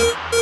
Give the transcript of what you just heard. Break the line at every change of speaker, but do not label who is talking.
Thank you.